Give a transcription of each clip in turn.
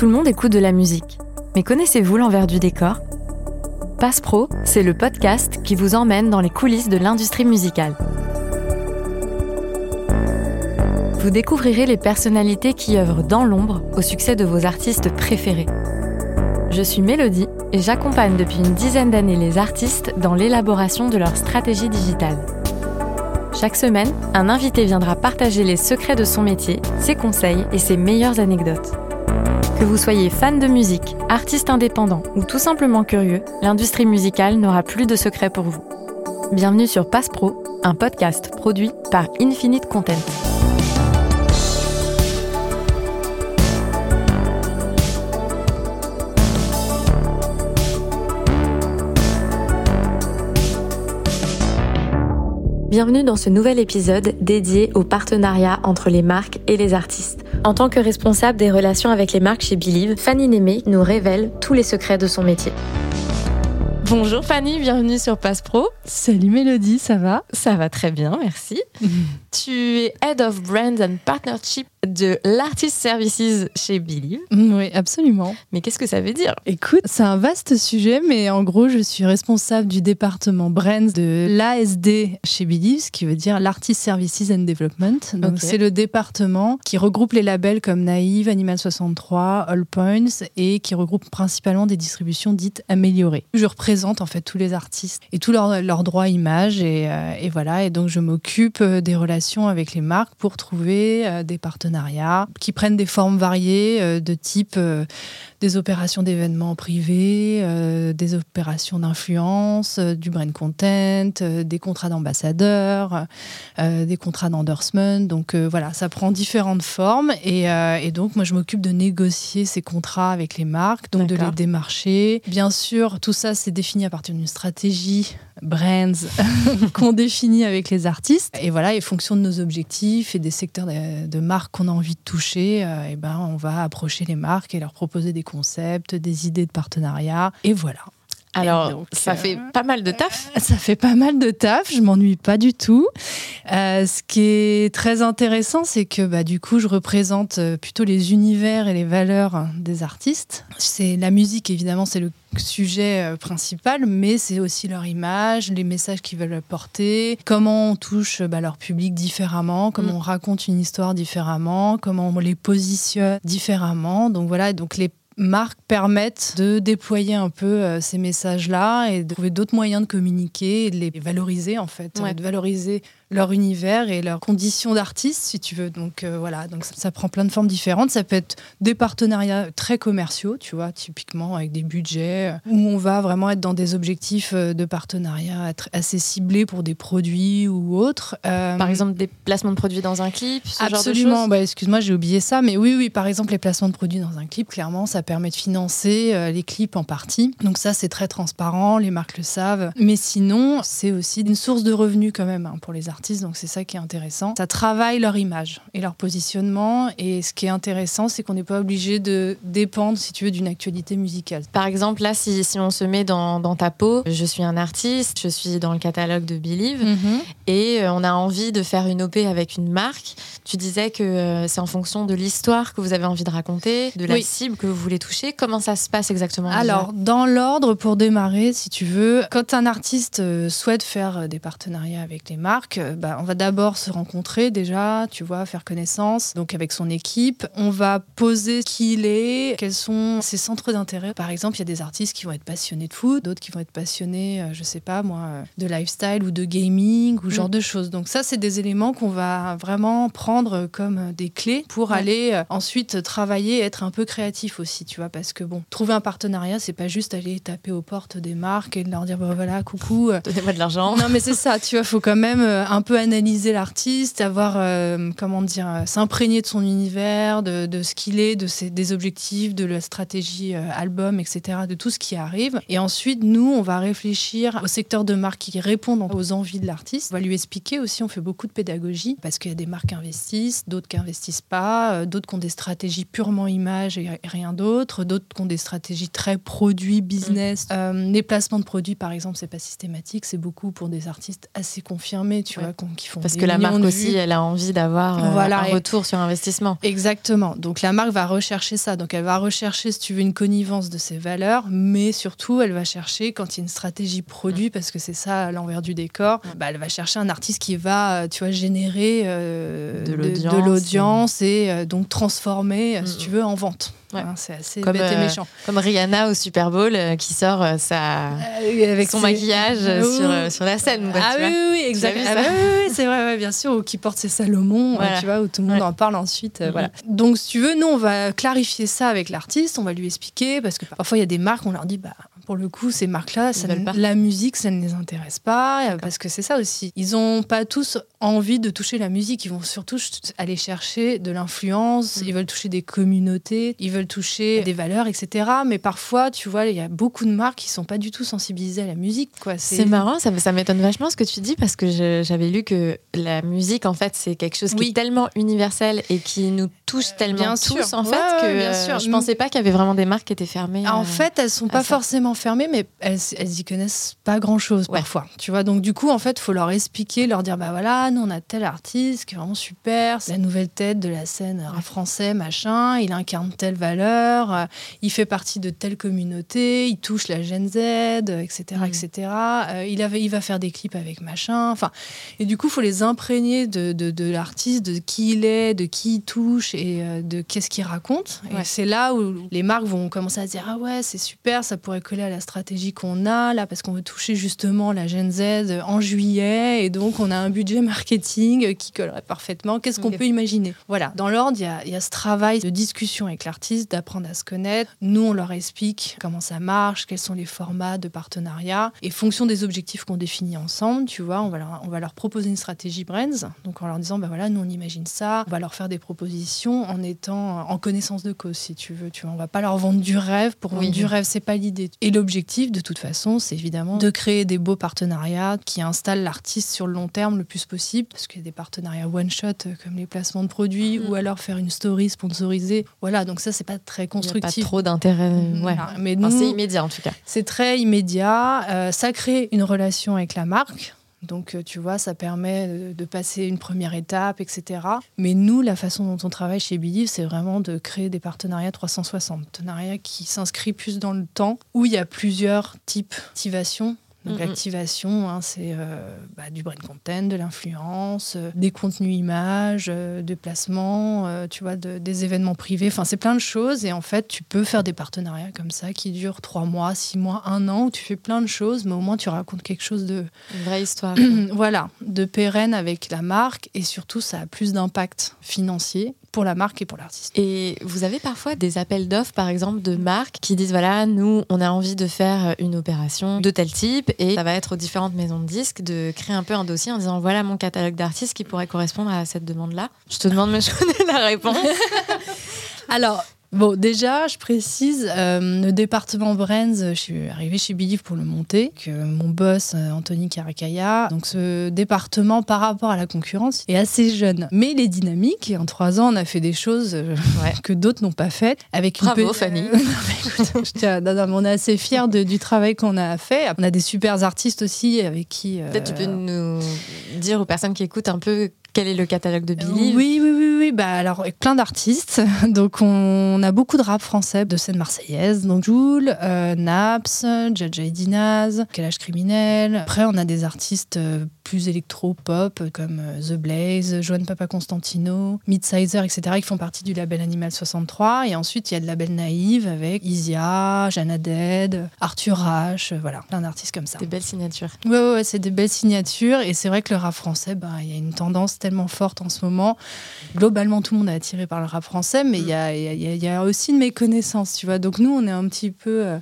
Tout le monde écoute de la musique. Mais connaissez-vous l'envers du décor? Passe Pro, c'est le podcast qui vous emmène dans les coulisses de l'industrie musicale. Vous découvrirez les personnalités qui œuvrent dans l'ombre au succès de vos artistes préférés. Je suis Mélodie et j'accompagne depuis une dizaine d'années les artistes dans l'élaboration de leur stratégie digitale. Chaque semaine, un invité viendra partager les secrets de son métier, ses conseils et ses meilleures anecdotes. Que vous soyez fan de musique, artiste indépendant ou tout simplement curieux, l'industrie musicale n'aura plus de secrets pour vous. Bienvenue sur Passe Pro, un podcast produit par Infinite Content. Bienvenue dans ce nouvel épisode dédié au partenariat entre les marques et les artistes. En tant que responsable des relations avec les marques chez Believe, Fanny Némé nous révèle tous les secrets de son métier. Bonjour Fanny, bienvenue sur Passe Pro. Salut Mélodie, ça va? Ça va très bien, merci. tu es Head of Brand and Partnership de l'Artist Services chez Believe. Mm, oui, absolument. Mais qu'est-ce que ça veut dire? Écoute, c'est un vaste sujet, mais en gros, je suis responsable du département Brands de l'ASD chez Believe, ce qui veut dire l'Artist Services and Development. Donc, c'est le département qui regroupe les labels comme Naïve, Animal 63, All Points et qui regroupe principalement des distributions dites améliorées. Je représente en fait tous les artistes et tous leurs droits images et, euh, et, voilà. Et donc, je m'occupe euh, des relations avec les marques pour trouver euh, des partenaires qui prennent des formes variées de type des opérations d'événements privés, euh, des opérations d'influence, du brand content, des contrats d'ambassadeurs, des contrats d'endorsement. Donc voilà, ça prend différentes formes et, et donc moi je m'occupe de négocier ces contrats avec les marques, donc de les démarcher. Bien sûr, tout ça c'est défini à partir d'une stratégie brands qu'on définit avec les artistes. Et voilà, et fonction de nos objectifs et des secteurs de, de marques qu'on a envie de toucher, euh, et ben, on va approcher les marques et leur proposer des concepts, des idées de partenariat. Et voilà. Alors, ça fait euh, pas mal de taf. Ça fait pas mal de taf, je m'ennuie pas du tout. Euh, ce qui est très intéressant, c'est que bah, du coup, je représente euh, plutôt les univers et les valeurs des artistes. C'est la musique, évidemment, c'est le sujet principal, mais c'est aussi leur image, les messages qu'ils veulent porter, comment on touche bah, leur public différemment, comment mm. on raconte une histoire différemment, comment on les positionne différemment. Donc voilà, donc les marques permettent de déployer un peu euh, ces messages-là et de trouver d'autres moyens de communiquer et de les valoriser en fait, de valoriser leur univers et leurs conditions d'artiste, si tu veux. Donc euh, voilà, donc ça, prend plein de formes différentes. Ça peut être des partenariats très commerciaux, tu vois, typiquement avec des budgets euh, où on va vraiment être dans des objectifs euh, de partenariat être assez ciblés pour des produits ou autres. par exemple, des placements de produits dans un clip, ce Absolument. Genre de bah, excuse-moi, j'ai oublié ça, mais oui, oui, par exemple, les placements de produits dans un clip, clairement, ça permet de financer les clips en partie. Donc ça, c'est très transparent, les marques le savent. Mais sinon, c'est aussi une source de revenus quand même hein, pour les artistes donc c'est ça qui est intéressant. Ça travaille leur image et leur positionnement, et ce qui est intéressant, c'est qu'on n'est pas obligé de dépendre, si tu veux, d'une actualité musicale. Par exemple, là, si, si on se met dans, dans, ta peau, je suis un artiste, je suis dans le catalogue de Believe, mhm. et euh, on a envie de faire une OP avec une marque. Tu disais que euh, c'est en fonction de l'histoire que vous avez envie de raconter, de la cible que vous voulez toucher. Comment ça se passe exactement Alors, dans l'ordre, pour démarrer, si tu veux, quand un artiste euh, souhaite faire des partenariats avec les marques, bah, on va d'abord se rencontrer déjà, tu vois, faire connaissance, donc avec son équipe. On va poser qui il est, quels sont ses centres d'intérêt. Par exemple, il y a des artistes qui vont être passionnés de foot, d'autres qui vont être passionnés, euh, je sais pas moi, euh, de lifestyle ou de gaming ou genre mm. de choses. Donc ça, c'est des éléments qu'on va vraiment prendre comme des clés pour aller euh, ensuite travailler, être un peu créatif aussi, tu vois, parce que bon, trouver un partenariat, c'est pas juste aller taper aux portes des marques et leur dire bah, voilà, coucou, donnez-moi de l'argent. Non, mais c'est ça, tu vois, faut quand même un un peu analyser l'artiste, avoir, euh, comment dire, euh, s'imprégner de son univers, de, ce qu'il est, de ses, des objectifs, de la stratégie euh, album, etc., de tout ce qui arrive. Et ensuite, nous, on va réfléchir au secteur de marque qui répondent aux envies de l'artiste. On va lui expliquer aussi, on fait beaucoup de pédagogie, parce qu'il y a des marques qui investissent, d'autres qui investissent pas, d'autres qui ont des stratégies purement image et rien d'autre, d'autres qui ont des stratégies très produits, business. Mm. les placements de produits, par exemple, c'est pas systématique, c'est beaucoup pour des artistes assez confirmés, tu vois vois, qui font Parce que la marque aussi, elle a envie d'avoir un retour sur investissement. Exactement. Donc la marque va rechercher ça. Donc elle va rechercher, si tu veux, une connivence de ses valeurs, mais surtout, elle va chercher, quand il y a une stratégie produit, mm. parce que c'est ça l'envers du décor, bah, elle va chercher un artiste qui va, tu vois, générer de l'audience et, donc transformer, si mm. tu veux, en vente. Hein, c'est assez comme, bête et euh, méchant. Comme Rihanna au Super Bowl euh, qui sort euh, sa, avec son maquillage sur, sur, la scène. ah, oui, oui, exactement. Ah, oui, c'est vrai, bien sûr. Ou qui porte ses Salomon, tu vois, où tout le monde en parle ensuite. Mm-hmm. voilà. Donc, si tu veux, nous, on va clarifier ça avec l'artiste, on va lui expliquer, parce que parfois, il y a des marques, on leur dit, bah, pour le coup, ces marques-là, la musique, ça ne les intéresse pas, parce que c'est ça aussi. Ils n'ont pas tous envie de toucher la musique, ils vont surtout aller chercher de l'influence, mm. ils veulent toucher des communautés, ils veulent toucher des valeurs, etc. Mais parfois, tu vois, il y a beaucoup de marques qui sont pas du tout sensibilisées à la musique. C'est marrant, ça, ça m'étonne vachement ce que tu dis, parce que j'avais lu que la musique, en fait, c'est quelque chose qui est tellement universel et qui nous touche tellement tous, en fait, que bien sûr. je pensais pas qu'il y avait vraiment des marques qui étaient fermées. En euh, fait, elles sont pas forcément fermées, mais elles, elles y connaissent pas grand-chose parfois. Tu vois, donc du coup, en fait, faut leur expliquer, leur dire, bah voilà, nous on a tel artiste qui est vraiment super, c'est la nouvelle tête de la scène français, machin, il incarne telle valeur, euh, il fait partie de telle communauté, il touche la Gen Z, etc., mm. etc. Euh, il, avait, il va faire des clips avec machin, enfin, et du coup, faut les imprégner de, de, de l'artiste, de qui il est, de qui il touche et de qu'est-ce qu'il raconte. Et c'est là où les marques vont commencer à dire, ah ouais, c'est super, ça pourrait coller à la stratégie qu'on a là parce qu'on veut toucher justement la Gen Z en juillet et donc on a un budget marketing qui collerait parfaitement. Qu'est-ce qu'on peut imaginer? Voilà, dans l'ordre, il y, a ce travail de discussion avec l'artiste, d'apprendre à se connaître. Nous, on leur explique comment ça marche, quels sont les formats de partenariat et fonction des objectifs qu'on définit ensemble, tu vois, on va leur, on va leur proposer une stratégie Brands, donc en leur disant, ben voilà, nous on imagine ça, on va leur faire des propositions en étant en connaissance de cause, si tu veux, tu vois, on va pas leur vendre du rêve pour vendre du rêve, c'est pas l'idée. Et l'objectif, de toute façon, c'est évidemment de créer des beaux partenariats qui installent l'artiste sur le long terme le plus possible, parce qu'il y a des partenariats one-shot euh, comme les placements de produits, mm. ou alors faire une story sponsorisée. Voilà, donc ça, c'est pas très constructif. Il a pas trop d'intérêt. Mm. Ouais. Mais c'est immédiat en tout cas. C'est très immédiat. Euh, ça crée une relation avec la marque. Donc, euh, tu vois, ça permet de passer une première étape, etc. Mais nous, la façon dont on travaille chez Believe, c'est vraiment de créer des partenariats 360. Partenariats qui s'inscrivent plus dans le temps, où il y a plusieurs types d'activation donc l'activation, hein, c'est euh, bah, du brain content, de l'influence, euh, des contenus images, euh, des placements, tu vois, des événements privés. Enfin, c'est plein de choses. Et en fait, tu peux faire des partenariats comme ça qui durent trois mois, six mois, un an, où tu fais plein de choses, mais au moins tu racontes quelque chose de... Une vraie histoire. voilà, de pérenne avec la marque. Et surtout, ça a plus d'impact financier pour la marque et pour l'artiste. Et vous avez parfois des appels d'offres, par exemple, de marques qui disent voilà, nous, on a envie de faire une opération de tel type et ça va être aux différentes maisons de disques de créer un peu un dossier en disant voilà mon catalogue d'artistes qui pourrait correspondre à cette demande-là. Je te demande, mais je connais la réponse. Alors, Bon, déjà, je précise, euh, le département Brands, je suis arrivée chez Believe pour le monter, que mon boss, euh, Anthony Caracaya. Donc, ce département, par rapport à la concurrence, est assez jeune. Mais il est dynamique. Et en trois ans, on a fait des choses euh, que d'autres n'ont pas faites. Avec Bravo, Fanny. on est assez fiers du travail qu'on a fait. On a des super artistes aussi avec qui. Peut-être tu peux nous dire aux personnes qui écoutent un peu quel est le catalogue de Billy Oui, oui, oui, oui. Bah, alors, plein d'artistes. Donc, on a beaucoup de rap français de scène marseillaise. Donc, Joule, euh, Naps, Jaja Dinaz, Kalash Criminel. Après, on a des artistes euh, plus électro-pop comme euh, The Blaze, Joanne Papa Constantino, Midsizer, etc., qui font partie du label Animal 63. Et ensuite, il y a le label Naïve avec Isia, Jana Dead, Arthur H, voilà, plein d'artistes comme ça. Des belles signatures. Ouais, ouais, ouais c'est des belles signatures. Et c'est vrai que le rap français, bah, il y a une tendance tellement forte en ce moment. Globalement, tout le monde est attiré par le rap français, mais il y, a, y, a, aussi une méconnaissance, tu vois. Donc nous, on est un petit peu... Euh,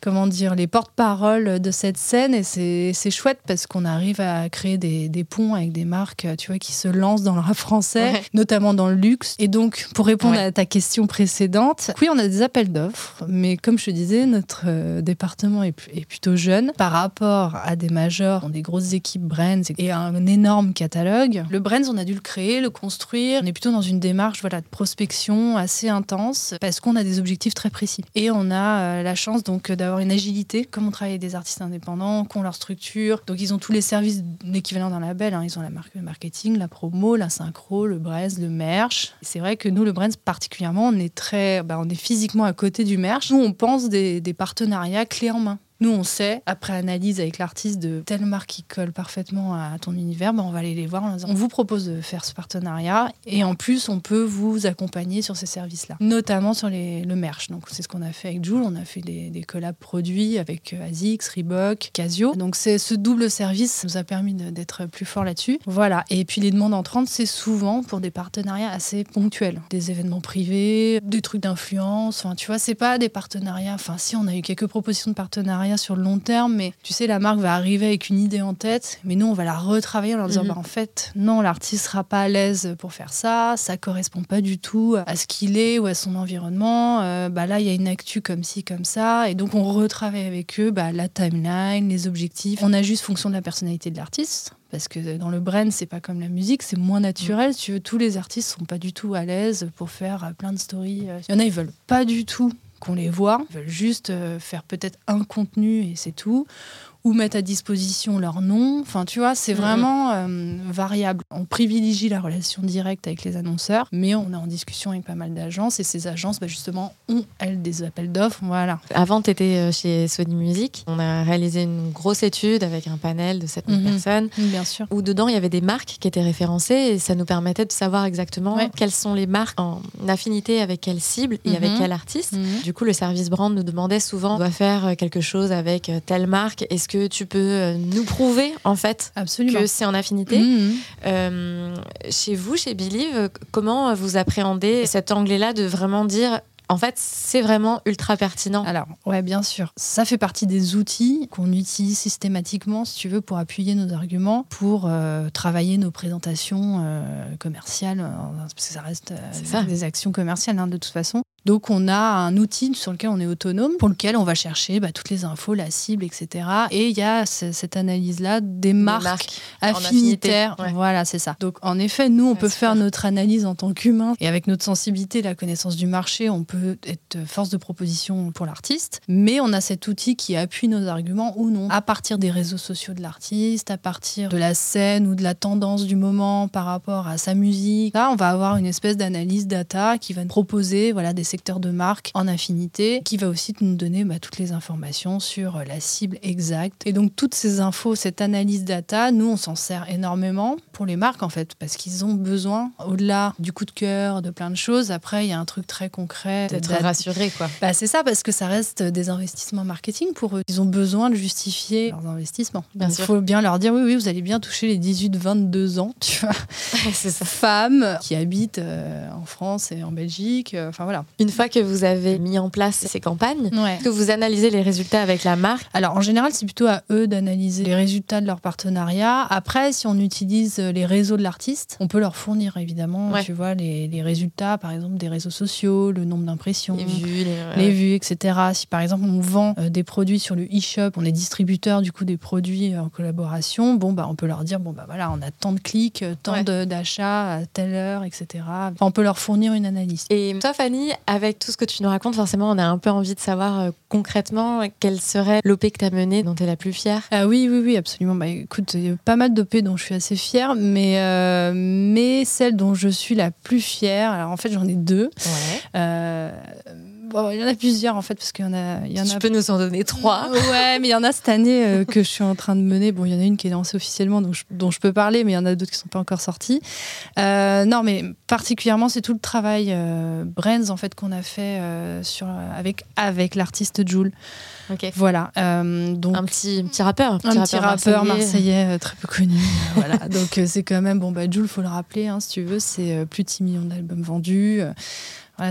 comment dire, les porte-parole de cette scène. Et c'est chouette parce qu'on arrive à créer des, des, ponts avec des marques, tu vois, qui se lancent dans le rap français, notamment dans le luxe. Et donc, pour répondre à ta question précédente, oui, on a des appels d'offres, mais comme je te disais, notre euh, département est, est, plutôt jeune par rapport à des majors, des grosses équipes brands et un énorme catalogue. Le brands, on a dû le créer, le construire. On est plutôt dans une démarche voilà, de prospection assez intense parce qu'on a des objectifs très précis. Et on a euh, la chance donc d'avoir une agilité, comme on travaille avec des artistes indépendants, qui ont leur structure. Donc ils ont tous les services d'équivalent d'un label. Hein. Ils ont la le marketing, la promo, la synchro, le braise, le merch. C'est vrai que nous, le braise particulièrement, on est très, bah, on est physiquement à côté du merch. Nous, on pense des, des partenariats clés en main. Nous, on sait, après analyse avec l'artiste de telle marque qui colle parfaitement à ton univers, ben on va aller les voir on vous propose de faire ce partenariat et en plus, on peut vous accompagner sur ces services-là, notamment sur le merch. Donc, c'est ce qu'on a fait avec Joule. On a fait des, des collabs produits avec euh, ASICS, Reebok, Casio. Donc, c'est ce double service nous a permis d'être plus fort là-dessus. Voilà. Et puis, les demandes entrantes, c'est souvent pour des partenariats assez ponctuels, des événements privés, des trucs d'influence. Enfin, tu vois, c'est pas des partenariats. Enfin, si on a eu quelques propositions de partenariats sur le long terme, mais tu sais, la marque va arriver avec une idée en tête, mais nous, on va la retravailler en leur disant, mhm. bah, en fait, non, l'artiste sera pas à l'aise pour faire ça, ça correspond pas du tout à ce qu'il est ou à son environnement. Euh, bah, là, il y a une actu comme ci, comme ça, et donc on retravaille avec eux bah, la timeline, les objectifs. On a juste fonction de la personnalité de l'artiste parce que dans le brain c'est pas comme la musique c'est moins naturel tu veux tous les artistes sont pas du tout à l'aise pour faire plein de stories il y en a ils veulent pas du tout qu'on les voit, veulent juste euh, faire peut-être un contenu et c'est tout ou mettre à disposition leur nom. Enfin, tu vois, c'est vraiment euh, variable. On privilégie la relation directe avec les annonceurs, mais on est en discussion avec pas mal d'agences et ces agences, bah, justement, ont, elles, des appels d'offres. Voilà. Avant, tu étais euh, chez Sony Music. On a réalisé une grosse étude avec un panel de 7000 mhm. personnes. Bien sûr. Où dedans, il y avait des marques qui étaient référencées et ça nous permettait de savoir exactement quelles sont les marques en affinité avec quelle cible et avec mhm. quel artiste. Mhm. Du coup, le service brand nous demandait souvent on doit faire quelque chose avec telle marque. Est-ce que tu peux euh, nous prouver en fait que c'est en affinité mmh. euh, Chez vous, chez Believe, comment vous appréhendez cet anglais-là de vraiment dire en fait, c'est vraiment ultra pertinent. Alors, ouais, bien sûr. Ça fait partie des outils qu'on utilise systématiquement, si tu veux, pour appuyer nos arguments, pour euh, travailler nos présentations commerciales, parce que ça reste des actions commerciales hein, de toute façon. Donc on a un outil sur lequel on est autonome, pour lequel on va chercher bah, toutes les infos, la cible, etc. Et il y a cette analyse-là des marques, affinitaires. Voilà, c'est ça. Donc en effet, nous, on peut faire notre analyse en tant qu'humain. Et avec notre sensibilité, la connaissance du marché, on peut être force de proposition pour l'artiste. Mais on a cet outil qui appuie nos arguments ou non. À partir des réseaux sociaux de l'artiste, à partir de la scène ou de la tendance du moment par rapport à sa musique. Là, on va avoir une espèce d'analyse data qui va nous proposer voilà, des secteur de marque en affinité, qui va aussi nous donner bah, toutes les informations sur euh, la cible exacte. Et donc toutes ces infos, cette analyse data, nous on s'en sert énormément pour les marques en fait, parce qu'ils ont besoin, au-delà du coup de cœur, de plein de choses, après il y a un truc très concret. D'être rassuré quoi. Bah, c'est ça, parce que ça reste des investissements marketing pour eux. Ils ont besoin de justifier leurs investissements. Il faut bien leur dire oui, oui, vous allez bien toucher les 18-22 ans, tu vois. c'est ça. Femmes qui habitent euh, en France et en Belgique, euh, enfin voilà. Une fois que vous avez mis en place ces campagnes, que vous analysez les résultats avec la marque? Alors en général, c'est plutôt à eux d'analyser les résultats de leur partenariat. Après, si on utilise les réseaux de l'artiste, on peut leur fournir évidemment, tu vois, les, résultats, par exemple, des réseaux sociaux, le nombre les vues, les, vues, etc. Si par exemple on vend euh, des produits sur le e-shop, on est distributeur du coup des produits en collaboration, bon bah on peut leur dire bon bah voilà, on a tant de clics, tant d'achats à telle heure, etc. on peut leur fournir une analyse. Et toi, Fanny, avec tout ce que tu nous racontes, forcément, on a un peu envie de savoir euh, concrètement quelle serait l'OP que tu as menée dont tu es la plus fière? Ah oui, oui, oui, absolument. Bah, écoute, il y a pas mal d'OP dont je suis assez fière, mais, euh, mais celle dont je suis la plus fière, alors en fait, j'en ai deux. Ouais. Euh, il y en a plusieurs en fait, parce qu'il y en a. Il y en tu peux nous en donner trois. Ouais, mais il y en a cette année euh, que je suis en train de mener. Bon, il y en a une qui est lancée officiellement, donc dont je peux parler, mais il y en a d'autres qui ne sont pas encore sorties. Euh, non, mais particulièrement, c'est tout le travail euh, Brands en fait qu'on a fait euh, sur, avec, avec l'artiste Jules. Ok. Voilà. donc, un petit, petit rappeur. Un petit, rappeur, marseillais, très peu connu. voilà. Donc c'est quand même, bon, bah, Jules, faut le rappeler, hein, si tu veux, c'est plus de 6 millions d'albums vendus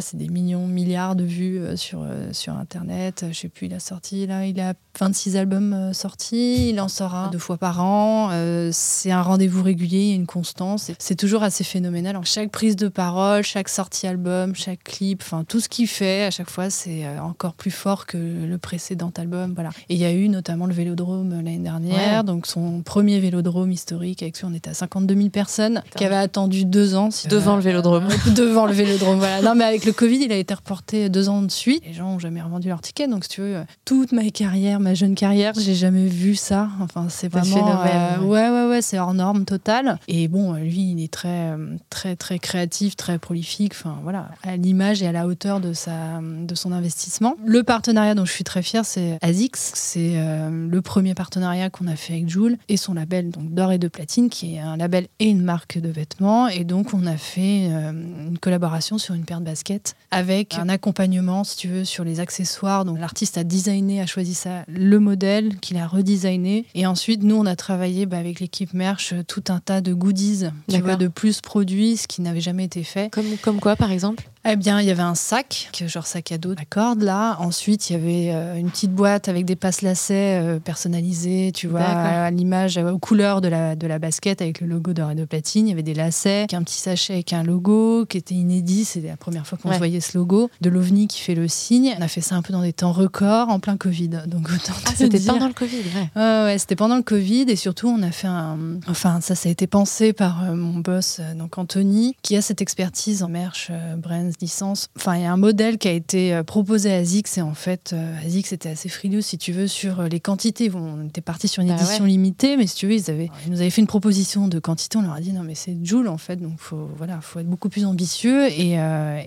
c'est des millions, milliards de vues euh, sur, euh, sur Internet. Je sais plus, il a sorti là, il 26 albums sortis, il en sort deux fois par an. c'est un rendez-vous régulier, une constance. C'est toujours assez phénoménal. chaque prise de parole, chaque sortie album, chaque clip, enfin tout ce qu'il fait, à chaque fois, c'est encore plus fort que le précédent album. Voilà. Et il y a eu notamment le Vélodrome l'année dernière, donc son premier Vélodrome historique. Avec lui, on était à 52 000 personnes qui avaient attendu deux ans. Devant le Vélodrome. devant le Vélodrome, voilà. Non, mais avec le Covid, il a été reporté deux ans de suite. Les gens n'ont jamais revendu leur ticket. Donc, si tu veux, toute ma carrière, ma jeune carrière, j'ai jamais vu ça. Enfin, c'est vraiment. Euh, ouais, ouais, ouais, c'est hors norme total. Et bon, lui, il est très, très, très créatif, très prolifique. Enfin, voilà, à l'image et à la hauteur de, sa, de son investissement. Le partenariat dont je suis très fière, c'est ASICS. C'est euh, le premier partenariat qu'on a fait avec Joule et son label, donc d'or et de platine, qui est un label et une marque de vêtements. Et donc, on a fait euh, une collaboration sur une paire de baskets avec un accompagnement, si tu veux, sur les accessoires. Donc, l'artiste a designé, a choisi ça, le modèle qu'il a redesigné. Et ensuite, nous, on a travaillé bah, avec l'équipe Merch tout un tas de goodies, tu vois, de plus produits, ce qui n'avait jamais été fait. Comme, comme quoi, par exemple? Eh bien, il y avait un sac, genre sac à dos à corde, là. Ensuite, il y avait euh, une petite boîte avec des passes lacets euh, personnalisés, tu vois, à l'image, aux couleurs de la, de la basket avec le logo de Radio Platine. Il y avait des lacets, un petit sachet avec un logo qui était inédit. C'était la première fois qu'on voyait ce logo. De l'OVNI qui fait le signe. On a fait ça un peu dans des temps records, en plein Covid. Donc, ah, c'était pendant le Covid, ouais. ouais, c'était pendant le Covid. Et surtout, on a fait un. Enfin, ça, ça a été pensé par euh, mon boss, donc Anthony, qui a cette expertise en merch, brand licence. Enfin, il y a un modèle qui a été euh, proposé à Zix et en fait, euh, Zix était assez frileux, si tu veux, sur euh, les quantités. on était parti sur une bah édition limitée, mais si tu veux, ils, avaient, ils nous avaient fait une proposition de quantité. On leur a dit non, mais c'est Joule en fait, donc faut voilà, faut être beaucoup plus ambitieux et,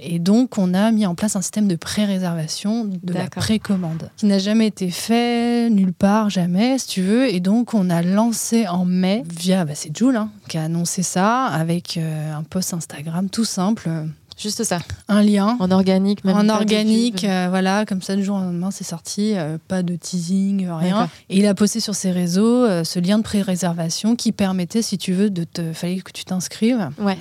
et donc on a mis en place un système de pré-réservation de la précommande qui n'a jamais été fait nulle part, jamais, si tu veux. Et donc on a lancé en mai via, bah, c'est Joule hein, qui a annoncé ça avec un post Instagram tout simple. Juste ça. Un lien. En organique, même. En organique, euh, voilà, comme ça, du jour au lendemain, c'est sorti. Euh, pas de teasing, rien. Et il a posté sur ses réseaux euh, ce lien de pré-réservation qui permettait, si tu veux, de te. fallait que tu t'inscrives. Ouais.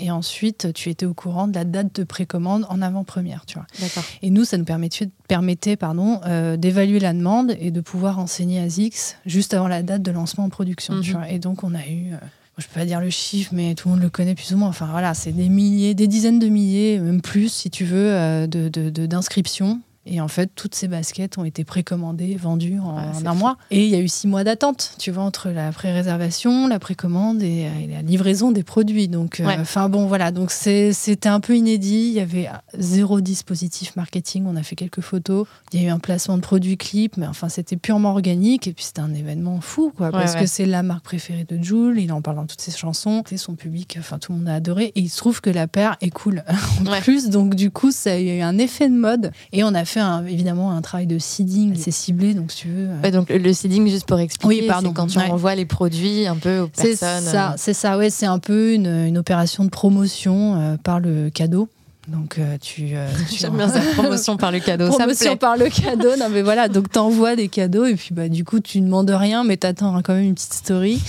et ensuite, tu étais au courant de la date de précommande en avant-première, tu vois. D'accord. Et nous, ça nous permettait, permettait pardon, d'évaluer la demande et de pouvoir enseigner à Zix juste avant la date de lancement en production, tu mhm. vois. Et donc, on a eu je peux pas dire le chiffre, mais tout le monde le connaît plus ou moins. Enfin voilà, c'est des milliers, des dizaines de milliers, même plus si tu veux, euh, d'inscriptions et en fait, toutes ces baskets ont été précommandées, vendues en, un mois. Et il y a eu six mois d'attente, tu vois, entre la pré-réservation, la précommande et, la livraison des produits. Donc, euh, enfin bon, voilà. Donc c'était un peu inédit. Il y avait zéro dispositif marketing. On a fait quelques photos. Il y a eu un placement de produits clip, mais enfin c'était purement organique. Et puis c'était un événement fou, quoi, parce que c'est la marque préférée de Jules. Il en parle dans toutes ses chansons. C'est son public. Enfin, tout le monde a adoré. Et il se trouve que la paire est cool en plus. Donc du coup, ça a eu un effet de mode. Et on a fait évidemment un travail de seeding assez ciblé, donc si tu veux. Euh. donc le seeding, juste pour expliquer, oui, pardon, quand tu envoies les produits un peu aux personnes. C'est ça, euh. c'est ça, ouais, c'est un peu une, une, opération de promotion euh, par le cadeau. Donc euh, tu, euh, j'aime bien cette promotion par le cadeau. promotion par le cadeau. Non mais voilà, donc t'envoies des cadeaux et puis bah du coup tu ne demandes rien mais t'attends quand même une petite story.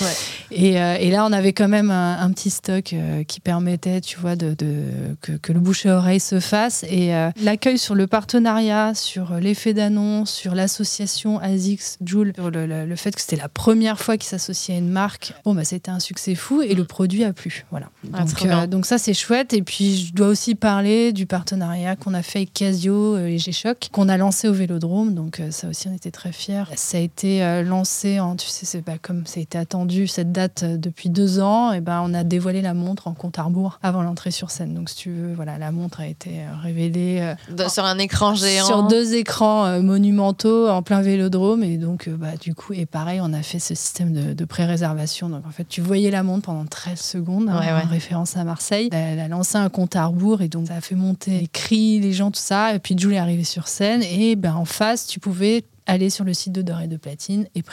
Et, euh, et, là on avait quand même un, petit stock qui permettait, tu vois, de, de que, que, le bouche à oreille se fasse et l'accueil sur le partenariat, sur l'effet d'annonce, sur l'association Azix Joule, sur le, le, fait que c'était la première fois qu'ils s'associaient à une marque. Bon bah c'était un succès fou et le produit a plu. Voilà. Ah, donc, donc ça c'est chouette et puis je dois aussi parler du partenariat qu'on a fait avec Casio euh, et G-Shock, qu'on a lancé au Vélodrome. Donc euh, ça aussi, on était très fiers. Ça a été euh, lancé en, tu sais, c'est pas comme ça a été attendu cette date depuis deux ans. Et ben on a dévoilé la montre en compte à rebours avant l'entrée sur scène. Donc si tu veux, voilà, la montre a été révélée sur un écran géant, sur deux écrans monumentaux en plein Vélodrome. Et donc bah du coup, et pareil, on a fait ce système de, pré-réservation. Donc en fait, tu voyais la montre pendant 13 secondes, hein, en référence à Marseille. Elle a lancé un compte à rebours et donc ça a fait monter les cris, les gens, tout ça. Et puis Julie est arrivée sur scène et ben, en face, tu pouvais aller sur le site de Doré de Platine et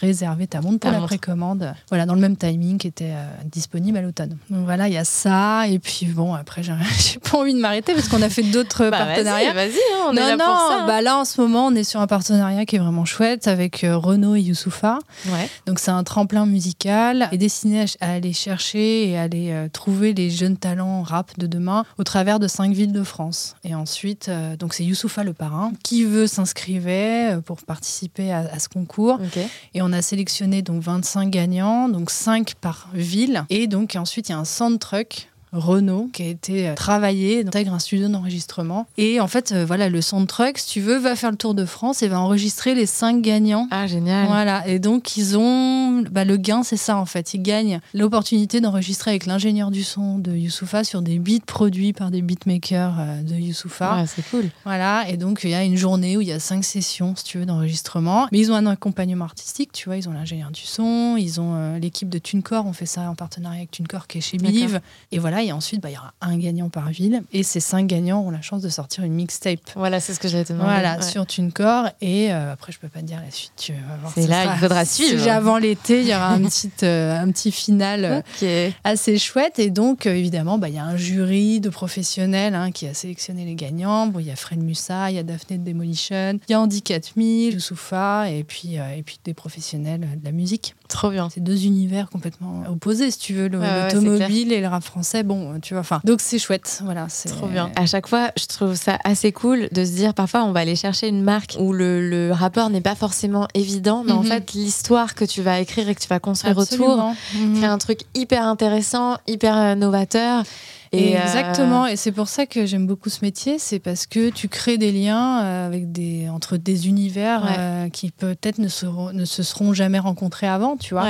réserver ta montre pour la précommande. Voilà, dans le même timing qui était euh, disponible à l'automne. Donc voilà, il y a ça. Et puis bon, après, j'ai pas envie de m'arrêter parce qu'on a fait d'autres bah, partenariats. Vas-y, hein, on non, est là non, pour ça. Hein. Bah là, en ce moment, on est sur un partenariat qui est vraiment chouette avec euh, Renaud et Youssoufa. Ouais. Donc c'est un tremplin musical et destiné à, aller chercher et à aller euh, trouver les jeunes talents rap de demain au travers de cinq villes de France. Et ensuite, donc c'est Youssoufa le parrain qui veut s'inscrire pour pour participer à, ce concours. Et on a sélectionné donc 25 gagnants, donc 5 par ville. Et donc ensuite, il y a un soundtruck Renault qui a été euh, travaillé, intègre un studio d'enregistrement. Et en fait, euh, voilà, le soundtrack, si tu veux, va faire le tour de France et va enregistrer les cinq gagnants. Ah, génial. Voilà. Et donc, ils ont. Bah, le gain, c'est ça, en fait. Ils gagnent l'opportunité d'enregistrer avec l'ingénieur du son de Youssoufa sur des beats produits par des beatmakers euh, de Youssoufa. Ouais, c'est cool. Voilà. Et donc, il y a une journée où il y a cinq sessions, si tu veux, d'enregistrement. Mais ils ont un accompagnement artistique, tu vois. Ils ont l'ingénieur du son, ils ont l'équipe de TuneCore. On fait ça en partenariat avec TuneCore qui est chez Believe. Et voilà, et ensuite, bah, il y aura un gagnant par ville. Et ces cinq gagnants auront la chance de sortir une mixtape. Voilà, c'est ce que j'allais te demander. Voilà, sur TuneCore. Et euh, après, je peux pas te dire la suite. C'est là, il faudra suivre. Avant l'été, il y aura un petit, euh, un petit final euh, assez chouette. Et donc, évidemment, bah, il y a un jury de professionnels hein, qui a sélectionné les gagnants. Bon, il y a Fred Musa, il y a Daphné de Demolition, il y a Andy 4000, Youssoufa, et puis, et puis des professionnels de la musique. Trop bien. C'est deux univers complètement opposés, si tu veux, l'automobile et le rap français. Bon, tu vois, enfin, donc c'est chouette, voilà. C'est trop bien. À chaque fois, je trouve ça assez cool de se dire, parfois, on va aller chercher une marque où le, le rapport n'est pas forcément évident, mais en mhm. fait, l'histoire que tu vas écrire et que tu vas construire autour, mhm. c'est un truc hyper intéressant, hyper novateur. Et euh, Exactement, et c'est pour ça que j'aime beaucoup ce métier, c'est parce que tu crées des liens euh, avec des, entre des univers euh, qui peut-être ne, ne se seront jamais rencontrés avant, tu vois.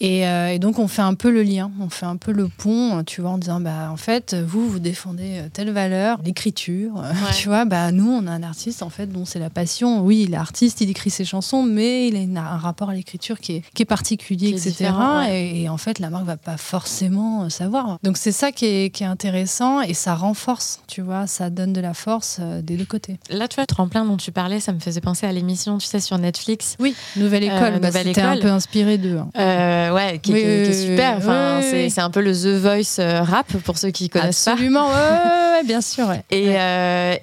Et, et, donc on fait un peu le lien, on fait un peu le pont, tu vois, en disant, bah, en fait, vous, vous défendez telle valeur, l'écriture, tu vois, bah, nous, on a un artiste, en fait, dont c'est la passion. Oui, il est artiste, il écrit ses chansons, mais il a un rapport à l'écriture qui est, qui est particulier, etc. et, en fait, la marque va pas forcément savoir. Donc c'est ça qui est, qui est intéressant et ça renforce, tu vois, ça donne de la force euh, des deux côtés. Là, tu vois, le tremplin dont tu parlais, ça me faisait penser à l'émission, tu sais, sur Netflix. Oui, Nouvelle euh, École, bah, c'était un peu inspiré d'eux. Hein. Euh, ouais, qui, est super. Enfin, c'est un peu le The Voice rap pour ceux qui connaissent Absolument, pas. Absolument, bien sûr. Et,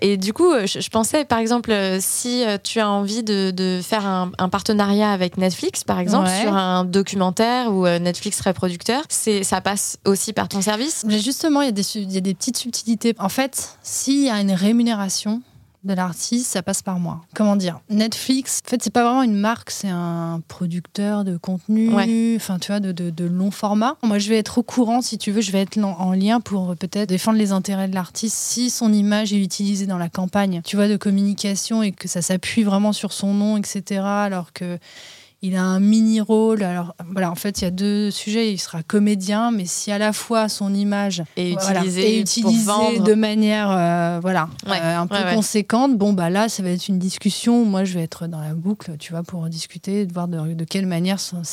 et du coup, je, pensais, par exemple, si tu as envie de, de faire un, un, partenariat avec Netflix, par exemple, sur un documentaire où Netflix serait producteur, ça passe aussi par ton service? Mais Justement, il y a des il y a des petites subtilités. En fait, s'il y a une rémunération de l'artiste, ça passe par moi. Comment dire? Netflix, en fait, c'est pas vraiment une marque, c'est un producteur de contenu, enfin, tu vois, de, de, long format. Moi, je vais être au courant, si tu veux, je vais être en lien pour peut-être défendre les intérêts de l'artiste si son image est utilisée dans la campagne, tu vois, de communication et que ça s'appuie vraiment sur son nom, etc. Alors que il a un mini rôle. Alors voilà, en fait, il y a deux sujets. Il sera comédien, mais si à la fois son image est utilisée, de manière euh, voilà euh, un peu conséquente, bon bah là, ça va être une discussion. Moi, je vais être dans la boucle, tu vois, pour discuter, de voir de, quelle manière son,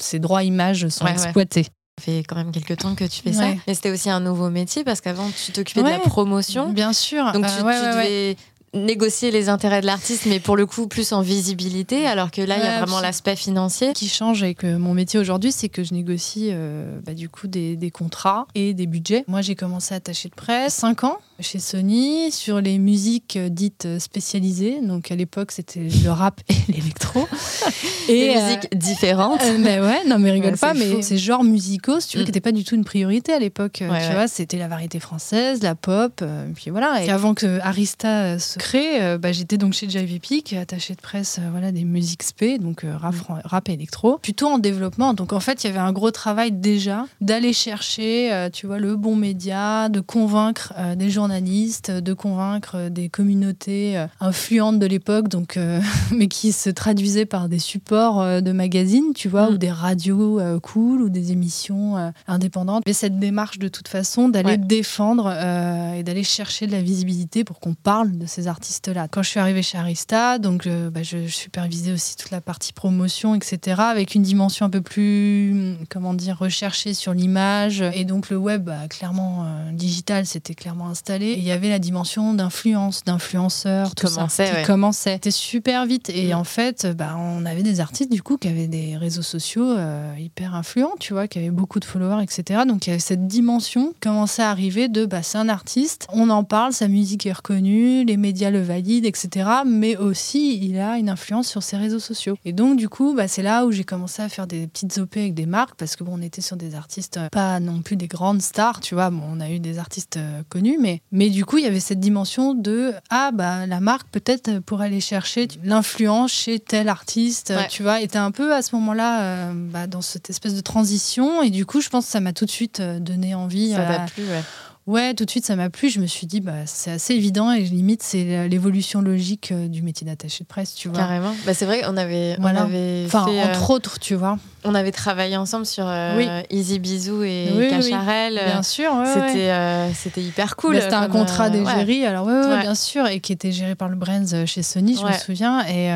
ses droits images sont exploités. Ça fait quand même quelques temps que tu fais ça. Mais c'était aussi un nouveau métier parce qu'avant, tu t'occupais de la promotion. Bien sûr. Donc, tu, euh, tu devais négocier les intérêts de l'artiste, mais pour le coup plus en visibilité, alors que là, il y a vraiment l'aspect financier. qui change avec mon métier aujourd'hui, c'est que je négocie euh, bah, du coup des, des, contrats et des budgets. Moi, j'ai commencé à attacher de presse 5 ans chez Sony sur les musiques dites spécialisées. Donc à l'époque, c'était le rap et l'électro. et les musiques euh, différentes. Euh, mais ouais, non mais rigole pas, mais ces genres musicaux, si tu veux, mm. qui n'étaient pas du tout une priorité à l'époque. tu vois, c'était la variété française, la pop, et puis voilà. Et avant que Arista se crée, euh, bah, j'étais donc chez Jive Epic, attaché de presse, voilà, des musiques spé, donc rap, rap et électro, plutôt en développement. Donc en fait, il y avait un gros travail déjà d'aller chercher, tu vois, le bon média, de convaincre des gens journalistes, de convaincre des communautés euh, influentes de l'époque, donc, euh, mais qui se traduisaient par des supports euh, de magazines, tu vois, ou mm. des radios cool, ou des émissions indépendantes. Mais cette démarche, de toute façon, d'aller défendre et d'aller chercher de la visibilité pour qu'on parle de ces artistes-là. Quand je suis arrivée chez Arista, donc bah, je, supervisais aussi toute la partie promotion, etc., avec une dimension un peu plus, comment dire, recherchée sur l'image. Et donc le web, bah, clairement, digital, c'était clairement installé il y avait la dimension d'influence, d'influenceurs, tout commençait, ça, qui commençait. C'était super vite. Et mm. en fait, bah, on avait des artistes du coup qui avaient des réseaux sociaux euh, hyper influents, tu vois, qui avaient beaucoup de followers, etc. Donc il y avait cette dimension qui commençait à arriver de bah, c'est un artiste, on en parle, sa musique est reconnue, les médias le valident, etc. Mais aussi, il a une influence sur ses réseaux sociaux. Et donc, du coup, bah, c'est là où j'ai commencé à faire des petites OP avec des marques parce que bon, on était sur des artistes, euh, pas non plus des grandes stars, tu vois. Bon, on a eu des artistes euh, connus, mais Mais du coup, il y avait cette dimension de ah bah la marque peut-être pour aller chercher l'influence chez tel artiste, tu vois. était un peu à ce moment-là euh, bah, dans cette espèce de transition et du coup, je pense que ça m'a tout de suite euh, donné envie. Ça t'a plu, ouais. Ouais, tout de suite, ça m'a plu. Je me suis dit, bah, c'est assez évident et limite, c'est l'évolution logique euh, du métier d'attaché de presse, tu vois. Carrément. Bah, c'est vrai qu'on avait, on avait enfin, entre autres, tu vois on avait travaillé ensemble sur euh, Easy Bisou et Cacharel. Bien sûr, c'était euh, c'était hyper cool. C'était un contrat euh, d'égérie, alors ouais, bien sûr, et qui était géré par le Brands chez Sony, je me souviens. Et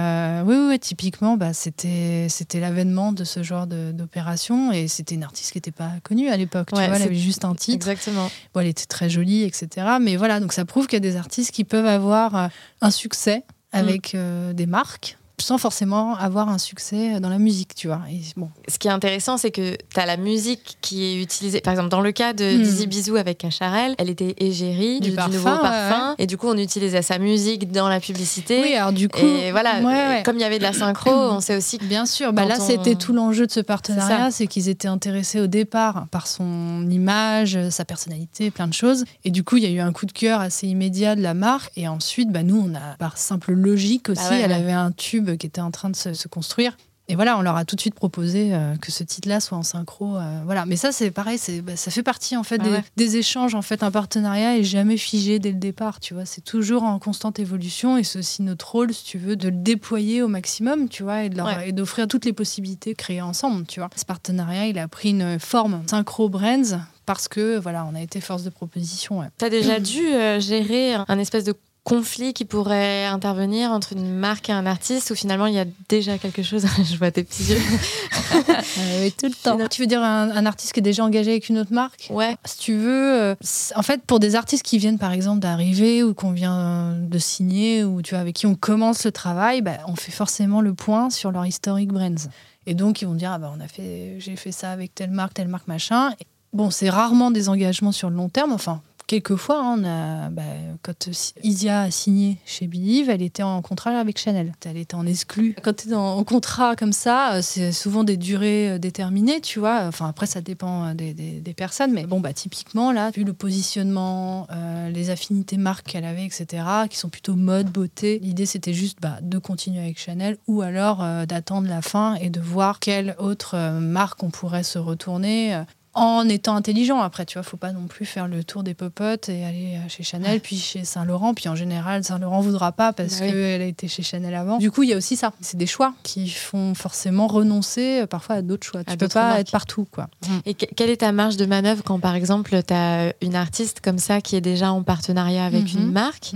oui, oui, typiquement, bah, c'était c'était l'avènement de ce genre d'opération, et c'était une artiste qui n'était pas connue à l'époque. Tu vois, elle avait juste un titre. Exactement. Bon, elle était très jolie, etc. Mais voilà, donc ça prouve qu'il y a des artistes qui peuvent avoir un succès avec mm. des marques sans forcément avoir un succès dans la musique, tu vois. Et bon. Ce qui est intéressant, c'est que tu as la musique qui est utilisée. Par exemple, dans le cas de hmm. Dizzy Bisou avec Cacharel, elle était égérie du, nouveau parfum. Et du coup, on utilisait sa musique dans la publicité. Oui, alors du coup. Et voilà, comme il y avait de la synchro, on sait aussi que. Bien sûr, bah là, c'était tout l'enjeu de ce partenariat, c'est qu'ils étaient intéressés au départ par son image, sa personnalité, plein de choses. Et du coup, il y a eu un coup de cœur assez immédiat de la marque. Et ensuite, bah, nous, on a, par simple logique aussi, bah elle avait un tube qui était en train de se, construire. Et voilà, on leur a tout de suite proposé euh, que ce titre-là soit en synchro. Euh, voilà, mais ça c'est pareil, c'est bah, ça fait partie en fait des, échanges. En fait, un partenariat est jamais figé dès le départ. Tu vois, c'est toujours en constante évolution et c'est aussi notre rôle, si tu veux, de le déployer au maximum. Tu vois, et d'offrir toutes les possibilités créées ensemble. Tu vois, ce partenariat, il a pris une forme synchro brands parce que voilà, on a été force de proposition. Tu as déjà dû euh, gérer un espèce de conflit qui pourrait intervenir entre une marque et un artiste ou finalement il y a déjà quelque chose Je vois tes petits yeux. oui, tout le temps. Tu veux dire un, artiste qui est déjà engagé avec une autre marque Ouais. Si tu veux, euh, en fait, pour des artistes qui viennent par exemple d'arriver ou qu'on vient de signer ou tu vois, avec qui on commence le travail, bah, on fait forcément le point sur leur historic brands. Et donc ils vont dire ah bah on a fait, j'ai fait ça avec telle marque, telle marque machin. Bon, c'est rarement des engagements sur le long terme. Enfin, quelquefois, hein, on bah, quand Isia a signé chez Believe, elle était en contrat avec Chanel. Elle était en exclu. Quand tu es en contrat comme ça, euh, c'est souvent des durées euh, déterminées, tu vois. Enfin, après, ça dépend euh, des, personnes. Mais bon, bah, typiquement, là, vu le positionnement, les affinités marques qu'elle avait, etc., qui sont plutôt mode, beauté, l'idée, c'était juste bah, de continuer avec Chanel ou alors d'attendre la fin et de voir quelle autre marque on pourrait se retourner en étant intelligent. Après, tu vois, faut pas non plus faire le tour des popotes et aller euh, chez Chanel, puis chez Saint-Laurent. Puis en général, Saint-Laurent voudra pas parce bah qu'elle a été chez Chanel avant. Du coup, il y a aussi ça. C'est des choix qui font forcément renoncer euh, parfois à d'autres choix. tu peux pas être partout, quoi. Et quelle est ta marge de manœuvre quand, par exemple, tu as une artiste comme ça qui est déjà en partenariat avec une mhm. marque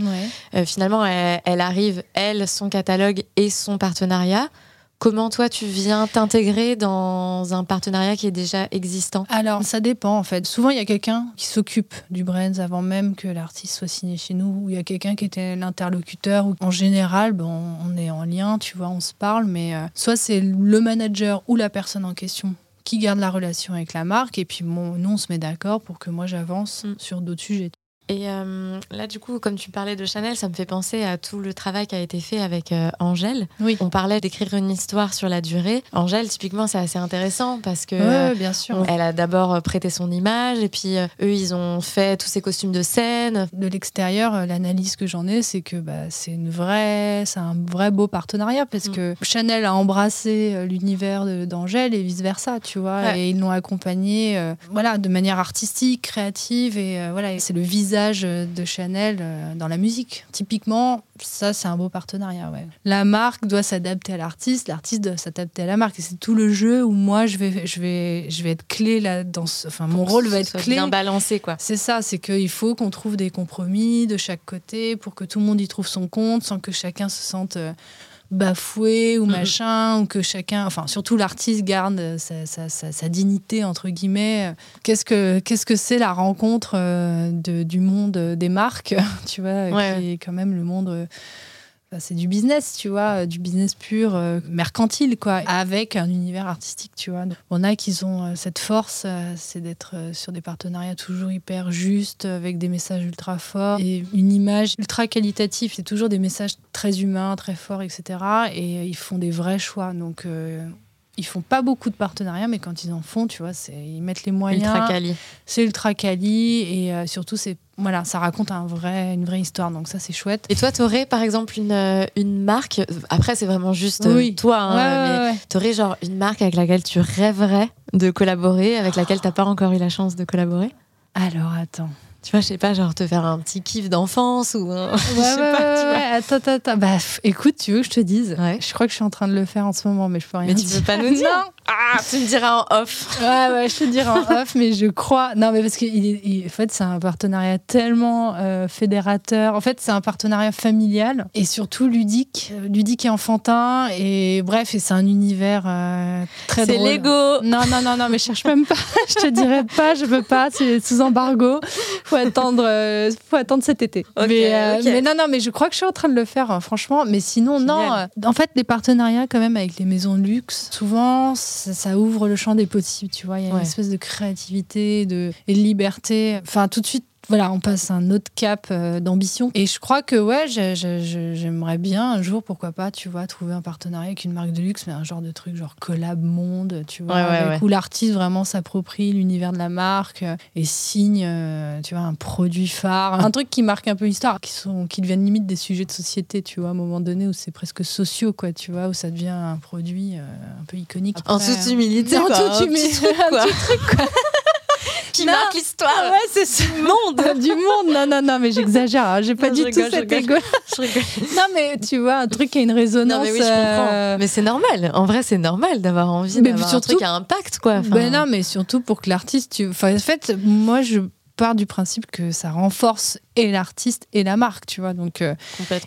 euh, Finalement, elle arrive, elle, son catalogue et son partenariat. Comment toi tu viens t'intégrer dans un partenariat qui est déjà existant? Alors ça dépend en fait. Souvent il y a quelqu'un qui s'occupe du brand avant même que l'artiste soit signé chez nous, ou il y a quelqu'un qui était l'interlocuteur. En général, bon, on est en lien, tu vois, on se parle, mais euh, soit c'est le manager ou la personne en question qui garde la relation avec la marque, et puis bon, nous on se met d'accord pour que moi j'avance mm. sur d'autres sujets. Et euh, là, du coup, comme tu parlais de Chanel, ça me fait penser à tout le travail qui a été fait avec euh, Angèle. Oui. On parlait d'écrire une histoire sur la durée. Angèle, typiquement, c'est assez intéressant parce que ouais, bien sûr. elle a d'abord prêté son image et puis euh, eux, ils ont fait tous ces costumes de scène. De l'extérieur, l'analyse que j'en ai, c'est que bah, c'est une vraie, c'est un vrai beau partenariat parce mm. que Chanel a embrassé l'univers d'Angèle et vice versa, tu vois, et ils l'ont accompagné, voilà, de manière artistique, créative et voilà, c'est le visage de Chanel euh, dans la musique. Typiquement, ça, c'est un beau partenariat. Ouais. La marque doit s'adapter à l'artiste, l'artiste doit s'adapter à la marque. Et c'est tout le jeu où moi, je vais, je vais, je vais être clé là. Dans enfin, mon rôle va être clé. Bien balancé, quoi. C'est ça, c'est qu'il faut qu'on trouve des compromis de chaque côté pour que tout le monde y trouve son compte sans que chacun se sente. Euh, bafoué ou mhm. machin, ou que chacun, enfin surtout l'artiste garde sa, dignité entre guillemets. Qu'est-ce que qu'est-ce que c'est la rencontre euh, de, du monde des marques, tu vois, qui est quand même le monde euh, c'est du business, tu vois, du business pur, euh, mercantile, quoi, avec un univers artistique, tu vois. on a qui ont euh, cette force, euh, c'est d'être sur des partenariats toujours hyper justes, avec des messages ultra forts et une image ultra qualitative. C'est toujours des messages très humains, très forts, etc. Et ils font des vrais choix. Donc, ils font pas beaucoup de partenariats, mais quand ils en font, tu vois, c'est ils mettent les moyens. Ultra quali. C'est ultra quali et euh, surtout c'est voilà, ça raconte un vrai, une vraie histoire, donc ça c'est chouette. Et toi, tu aurais par exemple une, euh, une marque, après c'est vraiment juste euh, oui. toi, hein, mais tu aurais genre une marque avec laquelle tu rêverais de collaborer, avec laquelle tu pas encore eu la chance de collaborer? Alors attends. Tu vois, je sais pas, genre te faire un petit kiff d'enfance ou un... Ouais, je sais pas, tu vois. Attends, attends, attends. Bah, écoute, tu veux que je te dise? Ouais. Je crois que je suis en train de le faire en ce moment, mais je peux rien Mais tu veux pas nous dire? Non Ah, tu me diras en off. Ouais, ouais, je te dirai en off, mais je crois. Non, mais parce que il, il, en fait, c'est un partenariat tellement euh, fédérateur. En fait, c'est un partenariat familial et surtout ludique, euh, ludique et enfantin. Et bref, et c'est un univers euh, très drôle. C'est Lego. Non, non, non, non, mais cherche même pas. je te dirai pas, je veux pas. C'est sous embargo. Faut attendre, euh, faut attendre cet été. Mais, euh, mais non, non, mais je crois que je suis en train de le faire, hein, franchement. Mais sinon, non. Génial. euh, En fait, les partenariats quand même avec les maisons de luxe, souvent, ça, ça ouvre le champ des possibles. Tu vois, il y a Ouais. une espèce de créativité, de et de liberté. Enfin, tout de suite. Voilà, on passe un autre cap euh, d'ambition. Et je crois que, ouais, j'ai- j'ai- j'ai- j'aimerais bien un jour, pourquoi pas, tu vois, trouver un partenariat avec une marque de luxe, mais un genre de truc genre collab monde, tu vois, Ouais, ouais, avec- ouais. où l'artiste vraiment s'approprie l'univers de la marque euh, et signe, euh, tu vois, un produit phare, un truc qui marque un peu l'histoire, qui, sont, qui deviennent limite des sujets de société, tu vois, à un moment donné où c'est presque sociaux, quoi, tu vois, où ça devient un produit euh, un peu iconique. En toute humilité, en quoi, toute humilité, un petit truc, quoi. Qui Non. marque l'histoire. Ah ouais, c'est. Du monde. du monde. Non, non, non, mais j'exagère. hein. J'ai pas Non, du tout rigole, je cet égo. Non, mais tu vois, un truc qui a une résonance. Non mais oui, je comprends. euh, Mais c'est normal. En vrai, c'est normal d'avoir envie Mais d'avoir surtout- un truc à impact, quoi. Enfin, Ben non, mais surtout pour que l'artiste. Tu... Enfin, en fait, moi, je du principe que ça renforce et l'artiste et la marque, tu vois. Donc, euh,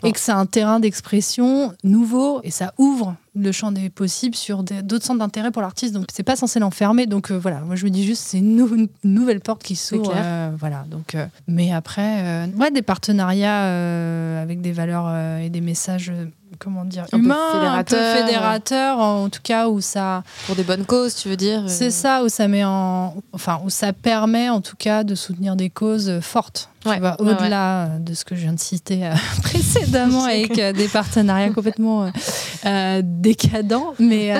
et que c'est un terrain d'expression nouveau et ça ouvre le champ des possibles sur d'autres centres d'intérêt pour l'artiste. Donc, c'est pas censé l'enfermer. Donc, euh, voilà, moi, je me dis juste, c'est une, nou- une nouvelle porte qui s'ouvre. euh, voilà. Donc, mais après, ouais, des partenariats avec des valeurs et des messages. Euh, Comment dire Un peu un fédérateurs, en tout cas où ça, Pour des bonnes causes, tu veux dire euh, c'est ça où ça met en, enfin où ça permet en tout cas de soutenir des causes euh, fortes. Ouais, au-delà de ce que je viens de citer euh, précédemment avec euh, des partenariats complètement euh, décadents, mais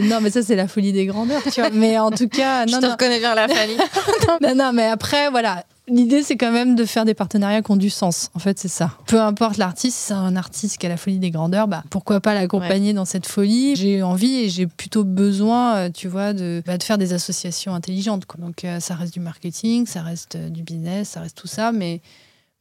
non, mais ça c'est la folie des grandeurs, tu vois. Mais en tout cas, Je non, te non, reconnais bien la famille. non, non, mais après, voilà. L'idée, c'est quand même de faire des partenariats qui ont du sens. En fait, c'est ça. Peu importe l'artiste, si c'est un artiste qui a la folie des grandeurs, bah, pourquoi pas l'accompagner dans cette folie? J'ai envie et j'ai plutôt besoin, tu vois, de, bah, de faire des associations intelligentes. quoi. Donc, ça reste du marketing, ça reste du business, ça reste tout ça, mais,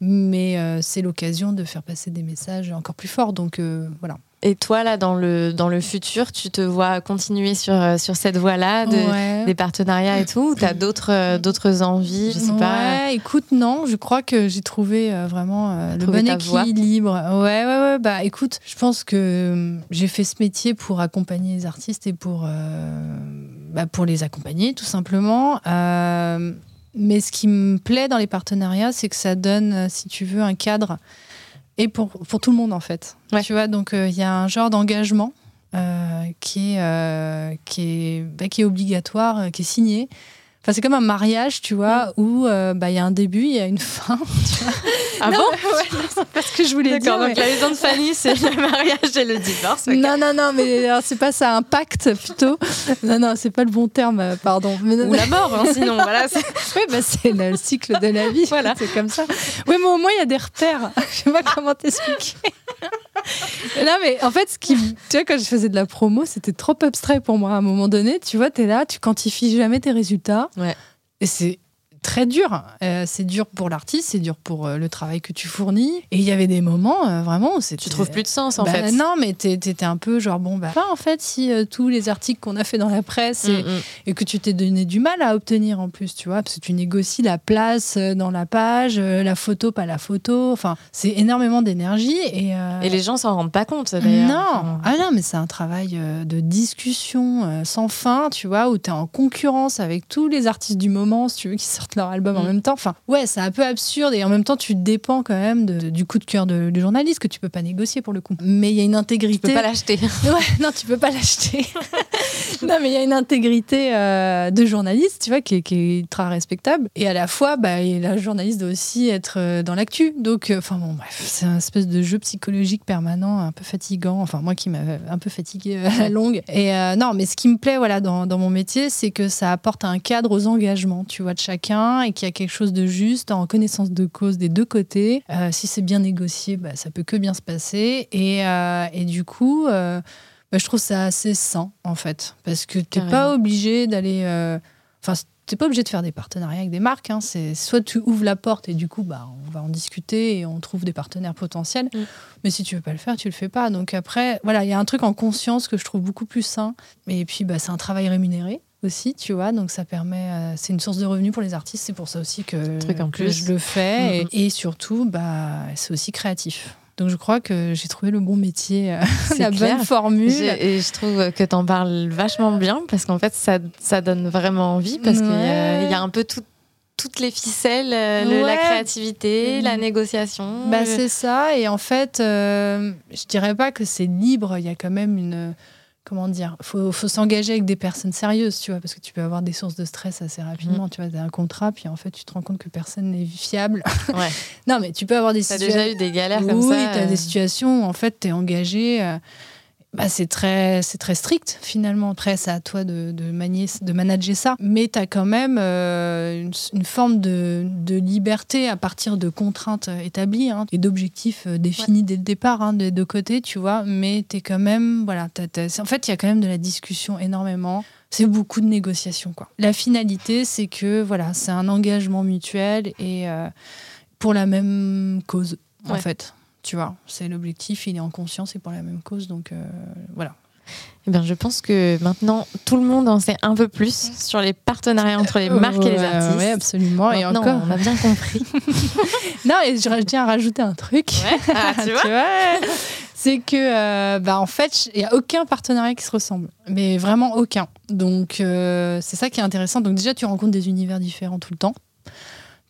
mais euh, c'est l'occasion de faire passer des messages encore plus forts. Donc, euh, voilà. Et toi, là, dans le, dans le futur, tu te vois continuer sur, euh, sur cette voie-là, de, Ouais. des partenariats et tout Ou t'as d'autres, euh, d'autres envies Je sais pas? Ouais, écoute, non, je crois que j'ai trouvé euh, vraiment euh, le bon équilibre. Ouais, ouais, ouais. Bah, écoute, je pense que euh, j'ai fait ce métier pour accompagner les artistes et pour, euh, bah, pour les accompagner, tout simplement. Mais ce qui me plaît dans les partenariats, c'est que ça donne, euh, si tu veux, un cadre et pour, pour tout le monde, en fait. Ouais. Tu vois, donc euh, il y a un genre d'engagement. euh, qui, est, euh, qui, est, bah, qui est obligatoire, qui est signé. Enfin, c'est comme un mariage, tu vois, où euh, bah, il y a un début, il y a une fin. tu vois. Ah Non, bon mais ouais, non, c'est pas ce que je voulais dire. D'accord, donc mais- la maison de Fanny, c'est le mariage et le divorce. Non, non, non, mais c'est pas ça, un pacte plutôt. Non, non, c'est pas le bon terme, euh, pardon. Mais, Ou la mort, hein, sinon. Voilà, Oui, bah, c'est le cycle de la vie. Voilà. C'est comme ça. Oui, mais au moins, il y a des repères. Je sais pas comment t'expliquer. non, mais en fait, ce qui, tu vois, quand je faisais de la promo, c'était trop abstrait pour moi. À un moment donné, tu vois, tu es là, tu quantifies jamais tes résultats. Ouais. Et c'est très dur. Euh, c'est dur pour l'artiste, c'est dur pour euh, le travail que tu fournis. Et il y avait des moments, euh, vraiment, où c'était... tu trouves plus de sens, en Bah, fait. Non, mais t'étais un peu genre, bon, bah, pas en fait, si euh, tous les articles qu'on a fait dans la presse et, Mm, mm. et que tu t'es donné du mal à obtenir en plus, tu vois, parce que tu négocies la place dans la page, la photo, pas la photo, enfin, c'est énormément d'énergie et. Et les gens s'en rendent pas compte, d'ailleurs. non, Enfin, ah non, mais c'est un travail de discussion sans fin, tu vois, où tu es en concurrence avec tous les artistes du moment, si tu veux, qui sortent sortent leur album en mm. même temps. Enfin, ouais, c'est un peu absurde et en même temps, tu dépends quand même du coup de cœur du journaliste que tu peux pas négocier pour le coup. Mais il y a une intégrité. Tu peux pas l'acheter. ouais, non, tu peux pas l'acheter. non, mais il y a une intégrité euh, de journaliste, tu vois, qui, qui, est ultra respectable. Et à la fois, bah, la journaliste doit aussi être euh, dans l'actu. Donc, euh, enfin bon, bref, c'est un espèce de jeu psychologique permanent, un peu fatigant. Enfin, moi qui m'a un peu fatigué à la longue. Et non, mais ce qui me plaît, voilà, dans, dans mon métier, c'est que ça apporte un cadre aux engagements, tu vois, de chacun et qu'il y a quelque chose de juste en connaissance de cause des deux côtés. si c'est bien négocié, bah, ça peut que bien se passer. Et, et du coup, bah, je trouve ça assez sain, en fait. Parce que tu n'es pas obligé d'aller. Euh, enfin, tu n'es pas obligé de faire des partenariats avec des marques. Hein. C'est soit tu ouvres la porte et du coup, bah, on va en discuter et on trouve des partenaires potentiels. Mm. Mais si tu veux pas le faire, tu le fais pas. Donc après, voilà, il y a un truc en conscience que je trouve beaucoup plus sain. Et puis, bah, c'est un travail rémunéré aussi, tu vois. Donc ça permet, euh, c'est une source de revenus pour les artistes. C'est pour ça aussi que, que je le fais. Mm-hmm. Et, et, surtout, bah, c'est aussi créatif. Donc je crois que j'ai trouvé le bon métier, euh, la bonne formule. Et je trouve que tu en parles vachement bien parce qu'en fait, ça, ça, donne vraiment envie parce qu'il y, a un peu toutes les ficelles, euh, la créativité, la négociation. Bah, C'est ça. Et en fait, euh, je dirais pas que c'est libre. Il y a quand même une comment dire, faut, faut s'engager avec des personnes sérieuses, tu vois, parce que tu peux avoir des sources de stress assez rapidement. Mm. Tu vois, as un contrat, puis en fait, tu te rends compte que personne n'est fiable. Ouais. non, mais tu peux avoir des situations. Déjà eu des galères comme ça Oui, tu as des situations où en fait, tu es engagé. Euh, bah, c'est très, c'est très strict finalement. Après, c'est à toi de, de, manier, de manager ça. Mais tu as quand même euh, une, forme de, de, liberté à partir de contraintes établies hein, et d'objectifs euh, définis dès le départ hein, des deux côtés, tu vois. Mais tu es quand même. Voilà, en fait, il y a quand même de la discussion énormément. C'est beaucoup de négociations. Quoi. La finalité, c'est que voilà, c'est un engagement mutuel et euh, pour la même cause, en fait. Tu vois, c'est l'objectif, il est en conscience et pour la même cause, donc euh, voilà. Eh bien, je pense que maintenant, tout le monde en sait un peu plus sur les partenariats entre les marques et les artistes. Oui, absolument. et encore, on a bien compris. non, et je tiens à rajouter un truc. Ah, tu vois, C'est que, euh, bah, en fait, il n'y a aucun partenariat qui se ressemble. Mais vraiment aucun. Donc, euh, c'est ça qui est intéressant. Donc, déjà, tu rencontres des univers différents tout le temps.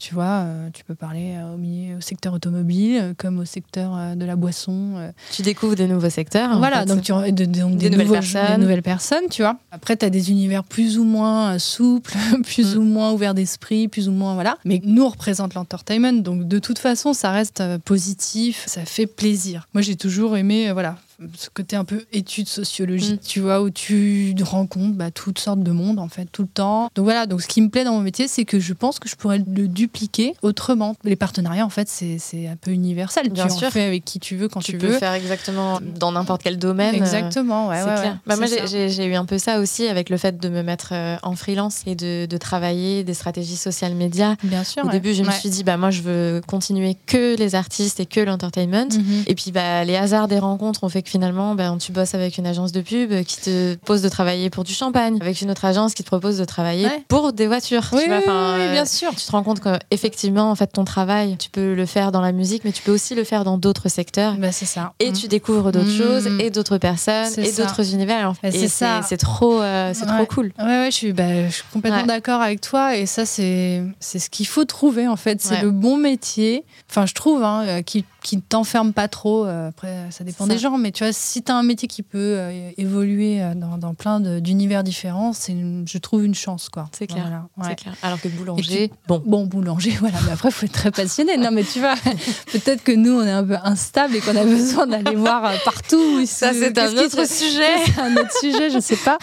Tu vois, euh, tu peux parler euh, au, au secteur automobile euh, comme au secteur de la boisson. Tu découvres des nouveaux secteurs. Voilà, donc, tu, de, des, nouvelles personnes. des, nouvelles personnes. tu vois. Après, tu as des univers plus ou moins souples, plus mm. ou moins ouverts d'esprit, plus ou moins. Voilà. Mais nous, on représente l'entertainment. Donc, de toute façon, ça reste positif, ça fait plaisir. Moi, j'ai toujours aimé voilà, ce côté un peu étude sociologique, mm. tu vois, où tu rencontres bah, toutes sortes de monde, en fait, tout le temps. Donc voilà, donc ce qui me plaît dans mon métier, c'est que je pense que je pourrais le dupliquer autrement. Les partenariats, en fait, c'est un peu universel. Bien tu sûr. en fais avec qui tu veux, quand tu, tu veux. Tu peux faire exactement dans n'importe quel domaine. Exactement, ouais. ouais, clair. Bah, moi, j'ai eu un peu ça aussi avec le fait de me mettre euh, en freelance et de, de travailler des stratégies social médias. Bien sûr. Au début, je me suis dit, bah, moi, je veux continuer que les artistes et que l'entertainment. Mhm. Et puis, bah, les hasards des rencontres ont fait que finalement, bah, tu bosses avec une agence de pub qui te propose de travailler pour du champagne, avec une autre agence qui te propose de travailler pour des voitures. Oui, tu vois, oui, bien sûr. Tu te rends compte qu'effectivement, en fait, ton travail, tu peux le faire dans la musique, mais tu peux aussi le faire dans d'autres secteurs. Bah, c'est ça. Et tu découvres d'autres mmh. choses et d'autres personnes et d'autres univers. Fait. c'est ça. C'est trop, euh, c'est trop cool. Ouais, ouais, je suis, bah, je suis complètement d'accord avec toi. Et ça, c'est ce qu'il faut trouver, en fait. C'est le bon métier. Enfin, je trouve, hein, euh, qui qui ne t'enferme pas trop. Euh, après, ça dépend des gens, mais tu vois, si tu as un métier qui peut euh, évoluer euh, dans, dans plein d'univers différents, c'est je trouve une chance, quoi. C'est clair, clair. Alors que boulanger, bon. Bon, boulanger, voilà, mais après, il faut être très passionné. Non, mais tu vois, peut-être que nous, on est un peu instable et qu'on a besoin d'aller voir partout. Ça, c'est un autre sujet. un autre sujet, je sais pas.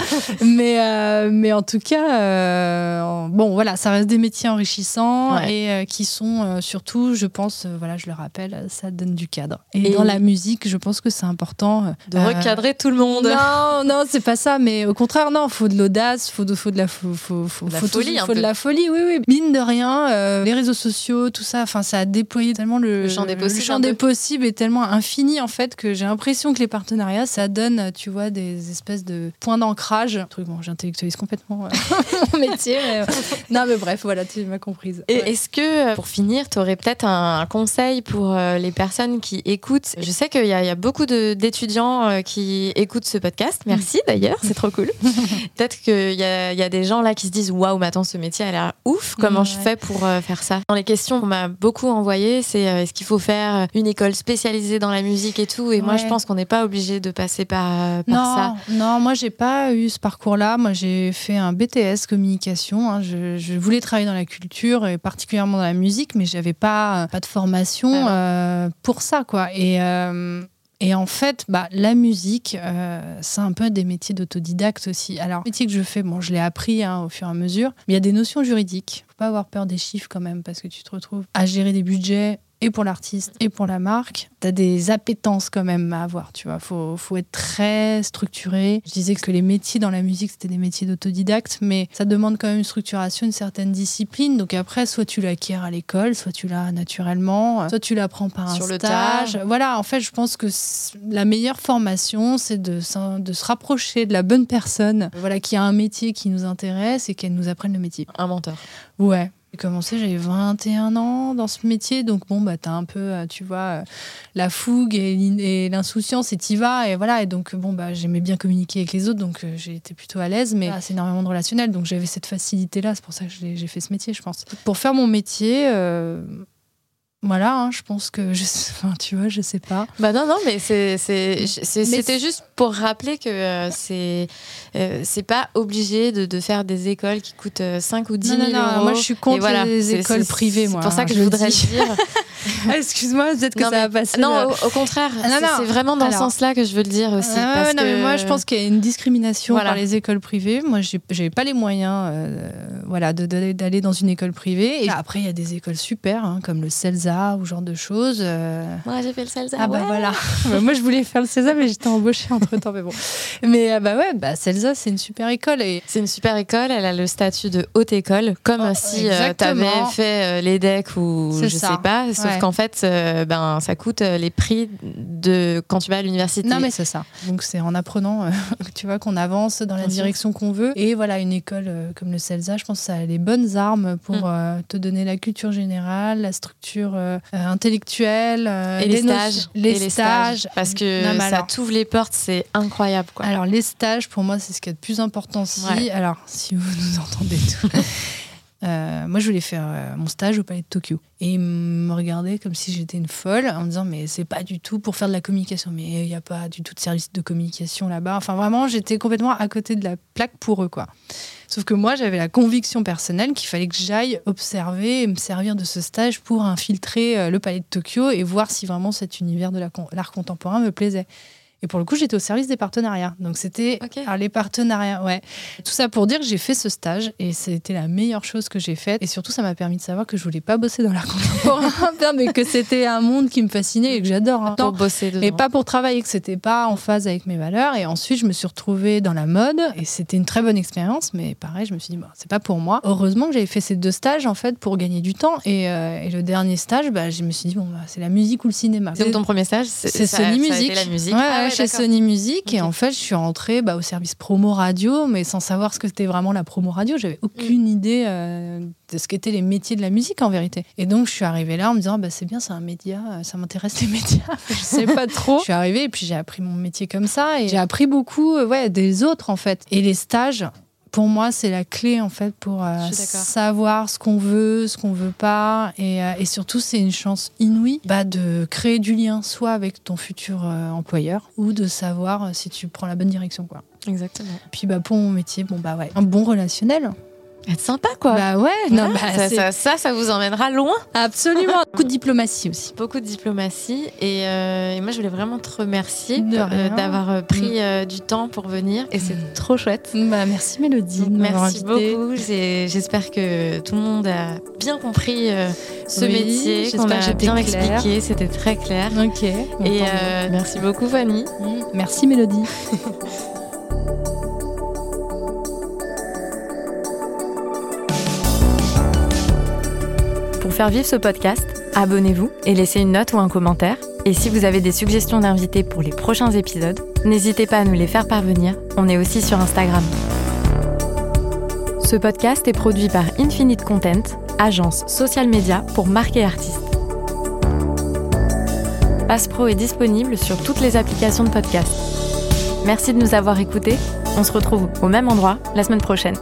Mais, mais en tout cas, bon, voilà, ça reste des métiers enrichissants et qui sont surtout, je pense, voilà, je le rappelle, ça donne du cadre. Et, dans la musique, je pense que c'est important. Euh, de recadrer tout le monde. Non, non, c'est pas ça, mais au contraire, non, faut de l'audace, faut de, faut de la, faut, faut, la folie, faut de la folie, oui, oui. Mine de rien, euh, les réseaux sociaux, tout ça, enfin, ça a déployé tellement le, champ des possibles, le champ des possibles est tellement infini en fait que j'ai l'impression que les partenariats, ça donne, tu vois, des espèces de points d'ancrage. Truc, bon, j'intellectualise complètement euh, mon métier, mais, non, mais bref, voilà, tu m'as comprise. Et est-ce que, pour finir, tu aurais peut-être un conseil pour les personnes qui écoutent? Je sais qu'il y, a beaucoup d'éditeurs d'étudiants qui écoutent ce podcast. Merci d'ailleurs, c'est trop cool. Peut-être qu'il y a, y a, des gens là qui se disent waouh, mais attends, ce métier a l'air ouf. Comment je fais pour faire ça? Dans les questions qu'on m'a beaucoup envoyées, c'est est-ce qu'il faut faire une école spécialisée dans la musique et tout? Et moi, je pense qu'on n'est pas obligé de passer par, par non, ça. Non, moi, j'ai pas eu ce parcours-là. Moi, j'ai fait un BTS communication. Hein. Je, voulais travailler dans la culture et particulièrement dans la musique, mais j'avais pas, pas de formation ah euh, pour ça, quoi. Et. Euh, et en fait, bah, la musique, euh, c'est un peu des métiers d'autodidacte aussi. Alors, le métier que je fais, bon, je l'ai appris hein, au fur et à mesure, mais il y a des notions juridiques. Faut pas avoir peur des chiffres quand même, parce que tu te retrouves à gérer des budgets et pour l'artiste et pour la marque, tu as des appétences quand même à avoir, tu vois. Faut, faut être très structuré. Je disais que les métiers dans la musique, c'était des métiers d'autodidacte, mais ça demande quand même une structuration, une certaine discipline. Donc après, soit tu l'acquiers à l'école, soit tu l'as naturellement, soit tu l'apprends par un stage. Voilà, en fait, je pense que la meilleure formation, c'est de, de se rapprocher de la bonne personne, voilà, qui a un métier qui nous intéresse et qu'elle nous apprenne le métier. Un mentor. Ouais, j'ai commencé, j'avais 21 ans dans ce métier, donc bon, bah, t'as un peu, euh, tu vois, euh, la fougue et l'insouciance et t'y vas, et voilà. Et donc, bon, bah, j'aimais bien communiquer avec les autres, donc euh, j'ai été plutôt à l'aise, mais c'est énormément de relationnel, donc j'avais cette facilité-là, c'est pour ça que j'ai fait ce métier, je pense. Pour faire mon métier, voilà, hein, je pense que je, enfin, tu vois, je sais pas. Bah non, non, mais c'était juste pour rappeler que euh, c'est euh, c'est pas obligé de, de, faire des écoles qui coûtent 5 euh, ou 10 000 euros. Moi, je suis contre les écoles privées. C'est pour ça que je voudrais dire. Ah, excuse-moi, peut-être que ça va passer. Non, au, contraire, c'est vraiment dans ce sens-là que je veux le dire aussi. parce non, mais moi, je pense qu'il y a une discrimination par les écoles privées. Moi, j'ai pas les moyens, voilà, d'aller dans une école privée. Et après, il y a des écoles super, hein, comme le CELSA ou genre de choses. Euh. Moi, j'ai fait le CELSA. Ah bah voilà. moi, je voulais faire le CELSA, mais j'étais embauchée entre temps. Mais bon. Mais euh, bah ouais, bah CELSA, c'est une super école. Et... C'est une super école. Elle a le statut de haute école, comme oh, si euh, tu avais fait l'EDEC ou je sais pas. Sauf qu'en fait, ben, ça coûte les prix de quand tu vas à l'université. Non, mais c'est ça. Donc, c'est en apprenant, tu vois, qu'on avance dans la direction qu'on veut. Et voilà, une école comme le CELSA, je pense que ça a les bonnes armes pour mm. te donner la culture générale, la structure euh, intellectuelle. Euh, et les, stages. Les, stages. Parce que ça t'ouvre les portes, c'est incroyable. Quoi. Alors, les stages, pour moi, c'est ce qui est le plus important aussi. Alors, si vous nous entendez tout. Euh, moi, je voulais faire mon stage au Palais de Tokyo. Et ils me regardaient comme si j'étais une folle en me disant Mais c'est pas du tout pour faire de la communication. Mais il n'y a pas du tout de service de communication là-bas. Enfin, vraiment, j'étais complètement à côté de la plaque pour eux. quoi. Sauf que moi, j'avais la conviction personnelle qu'il fallait que j'aille observer et me servir de ce stage pour infiltrer euh, le palais de Tokyo et voir si vraiment cet univers de l'art contemporain me plaisait. Et pour le coup, j'étais au service des partenariats. Donc c'était les partenariats, ouais. Tout ça pour dire que j'ai fait ce stage et c'était la meilleure chose que j'ai faite. Et surtout, ça m'a permis de savoir que je voulais pas bosser dans l'art contemporain, mais que c'était un monde qui me fascinait et que j'adore. Hein. Pour bosser dedans. Mais pas pour travailler, que c'était pas en phase avec mes valeurs. Et ensuite, je me suis retrouvée dans la mode et c'était une très bonne expérience. Mais pareil, je me suis dit, bah, c'est pas pour moi. Heureusement que j'avais fait ces deux stages en fait pour gagner du temps. Et, euh, le dernier stage, bah, je me suis dit, bon, bah, c'est la musique ou le cinéma. C'est ton premier stage C'est Sony Music. la musique. Ah chez Sony Music. Et en fait, je suis rentrée bah, au service promo radio, mais sans savoir ce que c'était vraiment la promo radio. J'avais aucune mm. idée euh, de ce qu'étaient les métiers de la musique en vérité. Et donc, je suis arrivée là en me disant, bah, c'est bien, c'est un média, euh, ça m'intéresse les médias. je sais pas trop. je suis arrivée et puis j'ai appris mon métier comme ça. Et j'ai appris beaucoup euh, ouais, des autres en fait. Et les stages, pour moi, c'est la clé en fait pour euh, savoir ce qu'on veut, ce qu'on veut pas, et, euh, et surtout c'est une chance inouïe bah, de créer du lien soit avec ton futur euh, employeur ou de savoir si tu prends la bonne direction quoi. Exactement. Puis bah pour mon métier, bon bah ouais, un bon relationnel être sympa, quoi. Bah ouais, non, bah, ça, ça, vous emmènera loin. Absolument. Beaucoup de diplomatie aussi. Beaucoup de diplomatie. Et, euh, moi, je voulais vraiment te remercier euh, d'avoir euh, pris mm. du temps pour venir. Et c'est mm. trop chouette. Bah, merci Mélodie. merci beaucoup. J'espère que tout le monde a bien compris ce métier, qu'on a bien expliqué. C'était très clair. Ok. Et merci beaucoup, Fanny. Mm. Merci Mélodie. faire vivre ce podcast, abonnez-vous et laissez une note ou un commentaire. Et si vous avez des suggestions d'invités pour les prochains épisodes, n'hésitez pas à nous les faire parvenir. On est aussi sur Instagram. Ce podcast est produit par Infinite Content, agence social media pour marquer artistes. Passe Pro est disponible sur toutes les applications de podcast. Merci de nous avoir écoutés. On se retrouve au même endroit la semaine prochaine.